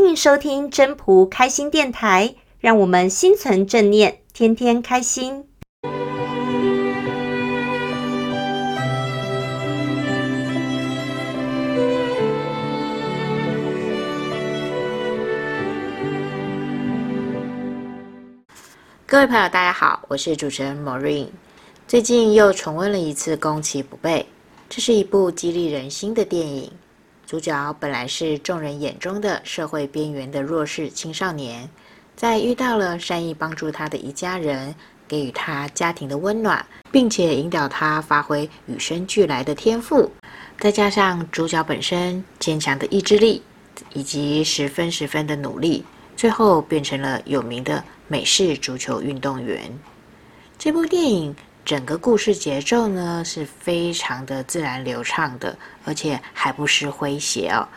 欢迎收听真仆开心电台，让我们心存正念，天天开心。各位朋友，大家好，我是主持人 Maureen。最近又重温了一次《攻其不备》，这是一部激励人心的电影。主角本来是众人眼中的社会边缘的弱势青少年，在遇到了善意帮助他的一家人，给予他家庭的温暖，并且引导他发挥与生俱来的天赋，再加上主角本身坚强的意志力以及十分十分的努力，最后变成了有名的美式足球运动员。这部电影整个故事节奏呢是非常的自然流畅的，而且还不失诙谐哦。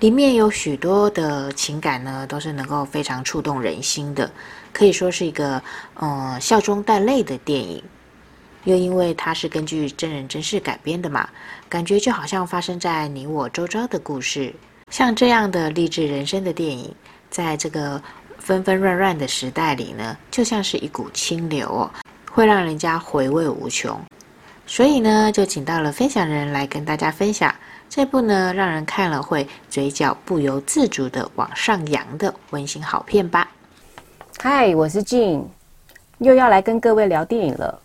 里面有许多的情感呢，都是能够非常触动人心的，可以说是一个嗯笑中带泪的电影。又因为它是根据真人真事改编的嘛，感觉就好像发生在你我周遭的故事。像这样的励志人生的电影，在这个纷纷乱乱的时代里呢，就像是一股清流哦。会让人家回味无穷，所以呢，就请到了分享人来跟大家分享这部呢，让人看了会嘴角不由自主的往上扬的温馨好片吧。嗨，我是 Jean，又要来跟各位聊电影了。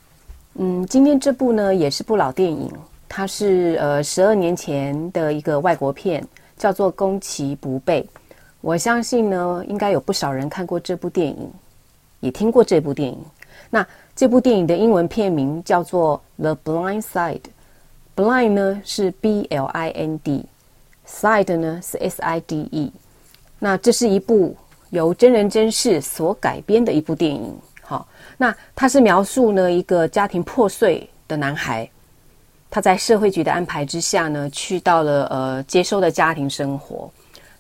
嗯，今天这部呢也是部老电影，它是呃十二年前的一个外国片，叫做《攻其不备》。我相信呢，应该有不少人看过这部电影，也听过这部电影。那这部电影的英文片名叫做《The Blind Side》，Blind 呢是 B L I N D，Side 呢是 S I D E。那这是一部由真人真事所改编的一部电影。好，那它是描述呢一个家庭破碎的男孩，他在社会局的安排之下呢，去到了呃接收的家庭生活。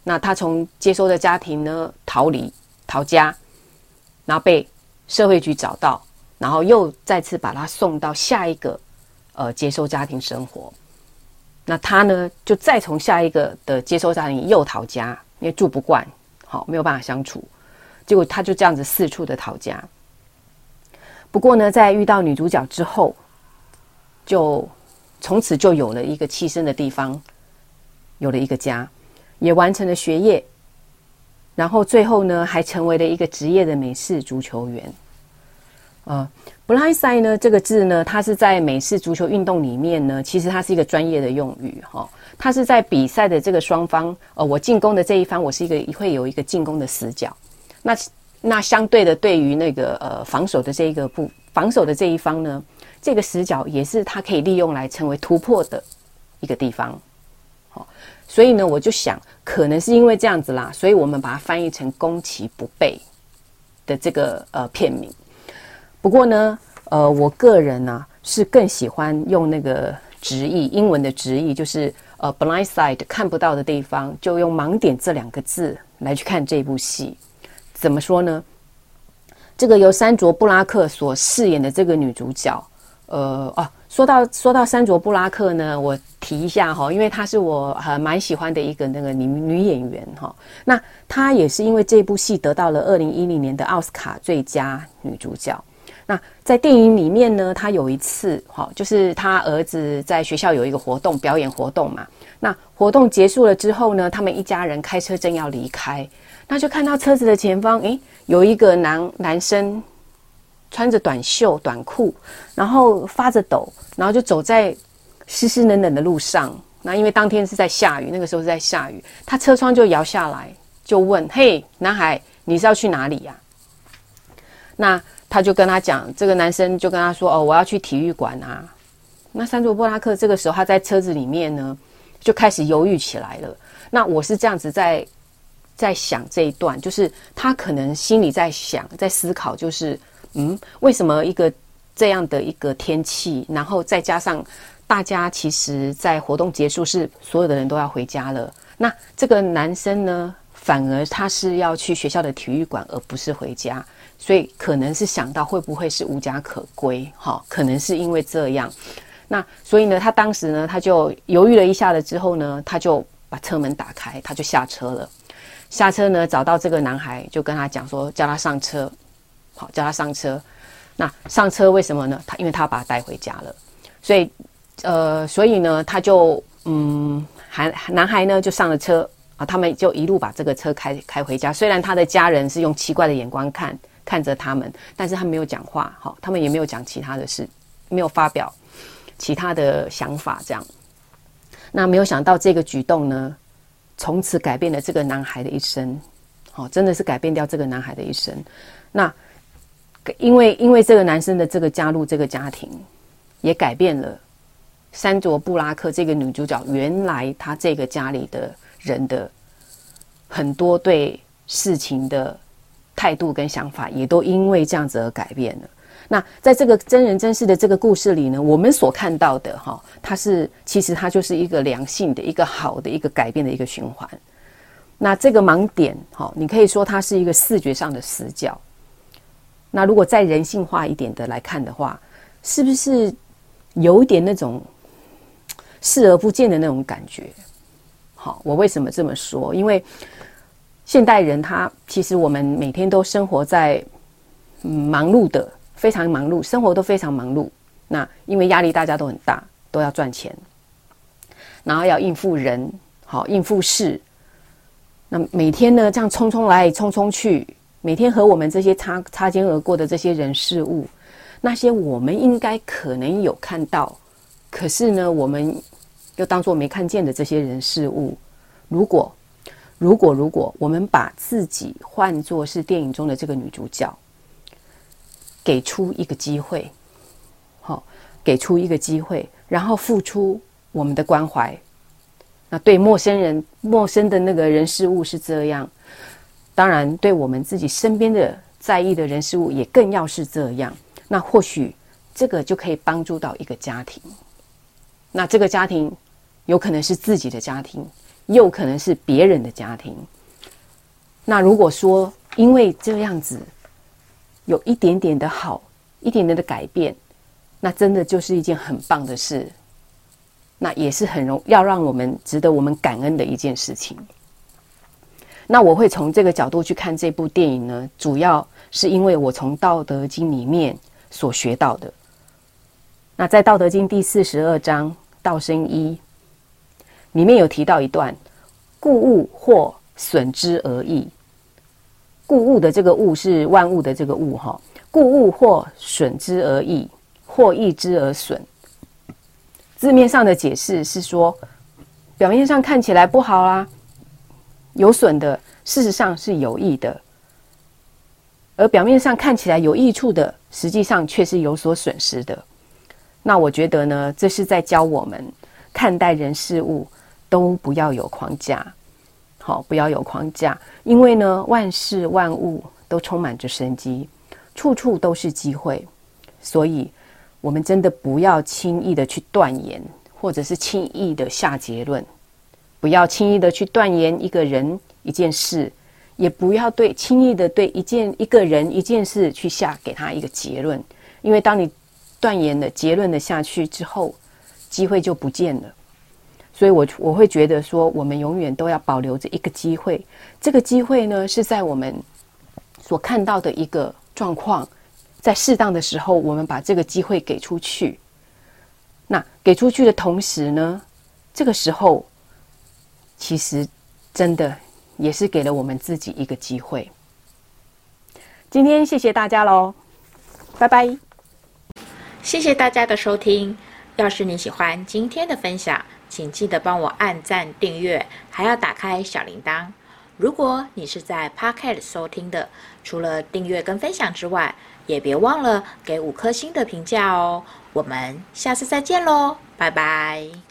那他从接收的家庭呢逃离逃家，然后被社会局找到，然后又再次把他送到下一个，呃，接收家庭生活。那他呢，就再从下一个的接收家庭又逃家，因为住不惯，好，没有办法相处。结果他就这样子四处的逃家。不过呢，在遇到女主角之后，就从此就有了一个栖身的地方，有了一个家，也完成了学业。然后最后呢，还成为了一个职业的美式足球员。呃，blindside 呢这个字呢，它是在美式足球运动里面呢，其实它是一个专业的用语哈、它是在比赛的这个双方，呃，我进攻的这一方，我是一个会有一个进攻的死角。那那相对的，对于那个呃防守的这一个不防守的这一方呢，这个死角也是它可以利用来成为突破的一个地方。好所以呢，我就想，可能是因为这样子啦，所以我们把它翻译成“攻其不备”的这个呃片名。不过呢，呃，我个人呢、是更喜欢用那个直译，英文的直译就是呃 “blind side” 看不到的地方，就用“盲点”这两个字来去看这部戏。怎么说呢？这个由山卓·布拉克所饰演的这个女主角，呃，哦。说到说到山卓布拉克呢，我提一下哈，因为她是我还蛮喜欢的一个那个女女演员哈。那她也是因为这部戏得到了二零一零年的奥斯卡最佳女主角。那在电影里面呢，她有一次哈，就是她儿子在学校有一个活动表演活动嘛。那活动结束了之后呢，他们一家人开车正要离开，那就看到车子的前方，诶，有一个男男生。穿着短袖短裤，然后发着抖，然后就走在湿湿冷冷的路上。那因为当天是在下雨，那个时候是在下雨，他车窗就摇下来，就问：“嘿，男孩，你是要去哪里呀？”那他就跟他讲，这个男生就跟他说：“哦，我要去体育馆啊。”那珊卓布拉克这个时候他在车子里面呢，就开始犹豫起来了。那我是这样子在在想这一段，就是他可能心里在想，在思考，就是。嗯，为什么一个这样的一个天气，然后再加上大家其实，在活动结束是所有的人都要回家了，那这个男生呢，反而他是要去学校的体育馆，而不是回家，所以可能是想到会不会是无家可归？哈，可能是因为这样。那所以呢，他当时呢，他就犹豫了一下了之后呢，他就把车门打开，他就下车了。下车呢，找到这个男孩，就跟他讲说，叫他上车，好，叫他上车。那上车为什么呢？他因为他把他带回家了，所以，呃，所以呢，他就嗯，还男孩呢就上了车啊，他们就一路把这个车开开回家。虽然他的家人是用奇怪的眼光看看着他们，但是他没有讲话，好，他们也没有讲其他的事，没有发表其他的想法，这样。那没有想到这个举动呢，从此改变了这个男孩的一生，好，真的是改变掉这个男孩的一生。那。因为因为这个男生的这个加入这个家庭，也改变了山卓布拉克这个女主角原来她这个家里的人的很多对事情的态度跟想法，也都因为这样子而改变了。那在这个真人真事的这个故事里呢，我们所看到的哈，它是其实它就是一个良性的一个好的一个改变的一个循环。那这个盲点哈，你可以说它是一个视觉上的死角。那如果再人性化一点的来看的话，是不是有一点那种视而不见的那种感觉？好，我为什么这么说？因为现代人他其实我们每天都生活在忙碌的，非常忙碌，生活都非常忙碌。那因为压力大家都很大，都要赚钱，然后要应付人，好，应付事。那每天呢，这样匆匆来，匆匆去。每天和我们这些擦擦肩而过的这些人事物，那些我们应该可能有看到，可是呢，我们又当作没看见的这些人事物，如果如果如果我们把自己换作是电影中的这个女主角，给出一个机会，好，给出一个机会，然后付出我们的关怀，那对陌生人、陌生的那个人事物是这样。当然，对我们自己身边的在意的人事物也更要是这样。那或许这个就可以帮助到一个家庭。那这个家庭有可能是自己的家庭，又可能是别人的家庭。那如果说因为这样子有一点点的好，一点点的改变，那真的就是一件很棒的事。那也是很容要让我们值得我们感恩的一件事情。那我会从这个角度去看这部电影呢，主要是因为我从《道德经》里面所学到的。那在《道德经》第四十二章《道生一》里面有提到一段：“故物或损之而益。”故物的这个物是万物的这个物哈，故物或损之而益，或益之而损。字面上的解释是说，表面上看起来不好啊。有损的，事实上是有益的；而表面上看起来有益处的，实际上却是有所损失的。那我觉得呢，这是在教我们看待人事物都不要有框架，好，不要有框架，因为呢，万事万物都充满着生机，处处都是机会，所以我们真的不要轻易的去断言，或者是轻易的下结论。不要轻易的去断言一个人一件事，也不要对轻易的对一件一个人一件事去下给他一个结论，因为当你断言的结论的下去之后，机会就不见了。所以我我会觉得说，我们永远都要保留着一个机会。这个机会呢，是在我们所看到的一个状况，在适当的时候，我们把这个机会给出去。那给出去的同时呢，这个时候。其实，真的也是给了我们自己一个机会。今天谢谢大家喽，拜拜！谢谢大家的收听。要是你喜欢今天的分享，请记得帮我按赞、订阅，还要打开小铃铛。如果你是在 Pocket 收听的，除了订阅跟分享之外，也别忘了给五颗星的评价哦。我们下次再见喽，拜拜！